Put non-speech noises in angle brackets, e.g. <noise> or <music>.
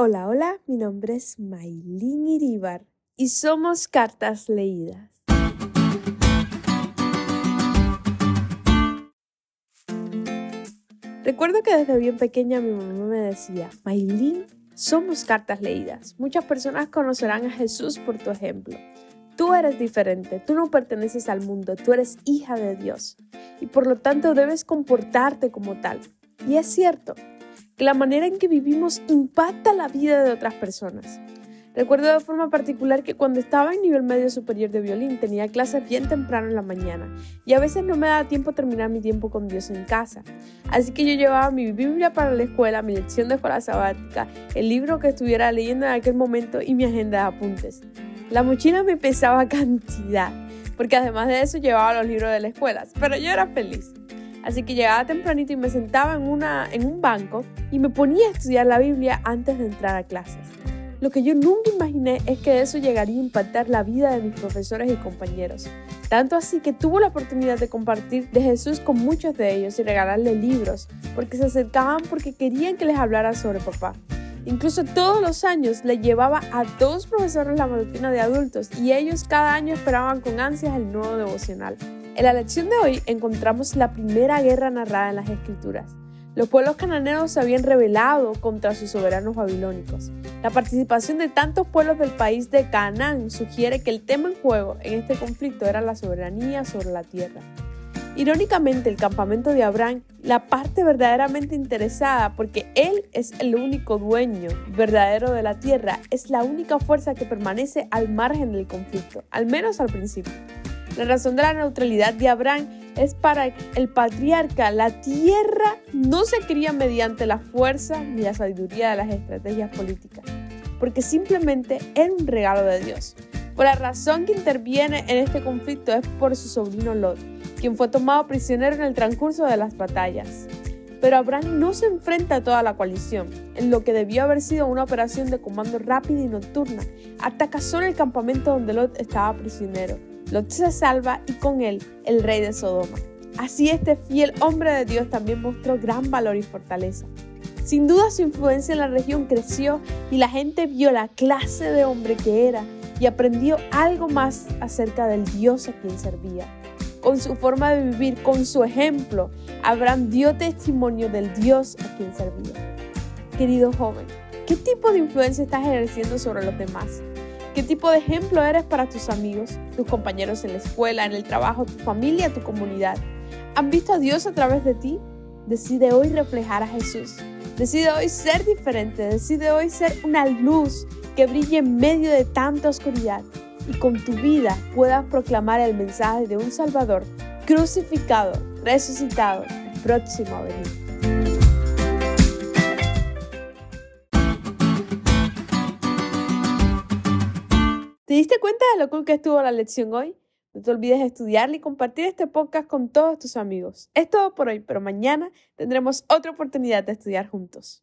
Hola, hola, mi nombre es Maylin Iribar y somos Cartas Leídas. Recuerdo que desde bien pequeña mi mamá me decía, Maylin, somos cartas leídas. Muchas personas conocerán a Jesús por tu ejemplo. Tú eres diferente, tú no perteneces al mundo, tú eres hija de Dios y por lo tanto debes comportarte como tal. Y es cierto, que la manera en que vivimos impacta la vida de otras personas. Recuerdo de forma particular que cuando estaba en nivel medio superior de violín tenía clases bien temprano en la mañana y a veces no me daba tiempo terminar mi tiempo con Dios en casa. Así que yo llevaba mi Biblia para la escuela, mi lección de escuela sabática, el libro que estuviera leyendo en aquel momento y mi agenda de apuntes. La mochila me pesaba <laughs> cantidad, porque además de eso llevaba los libros de la escuela, pero yo era feliz. Así que llegaba tempranito y me sentaba en, una, en un banco y me ponía a estudiar la Biblia antes de entrar a clases. Lo que yo nunca imaginé es que eso llegaría a impactar la vida de mis profesores y compañeros. Tanto así que tuve la oportunidad de compartir de Jesús con muchos de ellos y regalarles libros, porque se acercaban porque querían que les hablara sobre papá. Incluso todos los años le llevaba a dos profesores la matutina de adultos y ellos cada año esperaban con ansias el nuevo devocional. En la lección de hoy encontramos la primera guerra narrada en las escrituras. Los pueblos cananeos se habían rebelado contra sus soberanos babilónicos. La participación de tantos pueblos del país de Canaán sugiere que el tema en juego en este conflicto era la soberanía sobre la tierra. Irónicamente, el campamento de Abraham, la parte verdaderamente interesada, porque él es el único dueño verdadero de la tierra, es la única fuerza que permanece al margen del conflicto, al menos al principio. La razón de la neutralidad de Abraham es para el patriarca. La tierra no se cría mediante la fuerza ni la sabiduría de las estrategias políticas, porque simplemente era un regalo de Dios. Por la razón que interviene en este conflicto es por su sobrino Lot, quien fue tomado prisionero en el transcurso de las batallas. Pero Abraham no se enfrenta a toda la coalición, en lo que debió haber sido una operación de comando rápida y nocturna. Ataca solo el campamento donde Lot estaba prisionero Lot se salva y con él el rey de Sodoma. Así este fiel hombre de Dios también mostró gran valor y fortaleza. Sin duda su influencia en la región creció y la gente vio la clase de hombre que era y aprendió algo más acerca del Dios a quien servía. Con su forma de vivir, con su ejemplo, Abraham dio testimonio del Dios a quien servía. Querido joven, ¿qué tipo de influencia estás ejerciendo sobre los demás? ¿Qué tipo de ejemplo eres para tus amigos, tus compañeros en la escuela, en el trabajo, tu familia, tu comunidad? ¿Han visto a Dios a través de ti? Decide hoy reflejar a Jesús. Decide hoy ser diferente. Decide hoy ser una luz que brille en medio de tanta oscuridad y con tu vida puedas proclamar el mensaje de un Salvador crucificado, resucitado, próximo a venir. ¿Te diste cuenta de lo cool que estuvo la lección hoy? No te olvides de estudiar y compartir este podcast con todos tus amigos. Es todo por hoy, pero mañana tendremos otra oportunidad de estudiar juntos.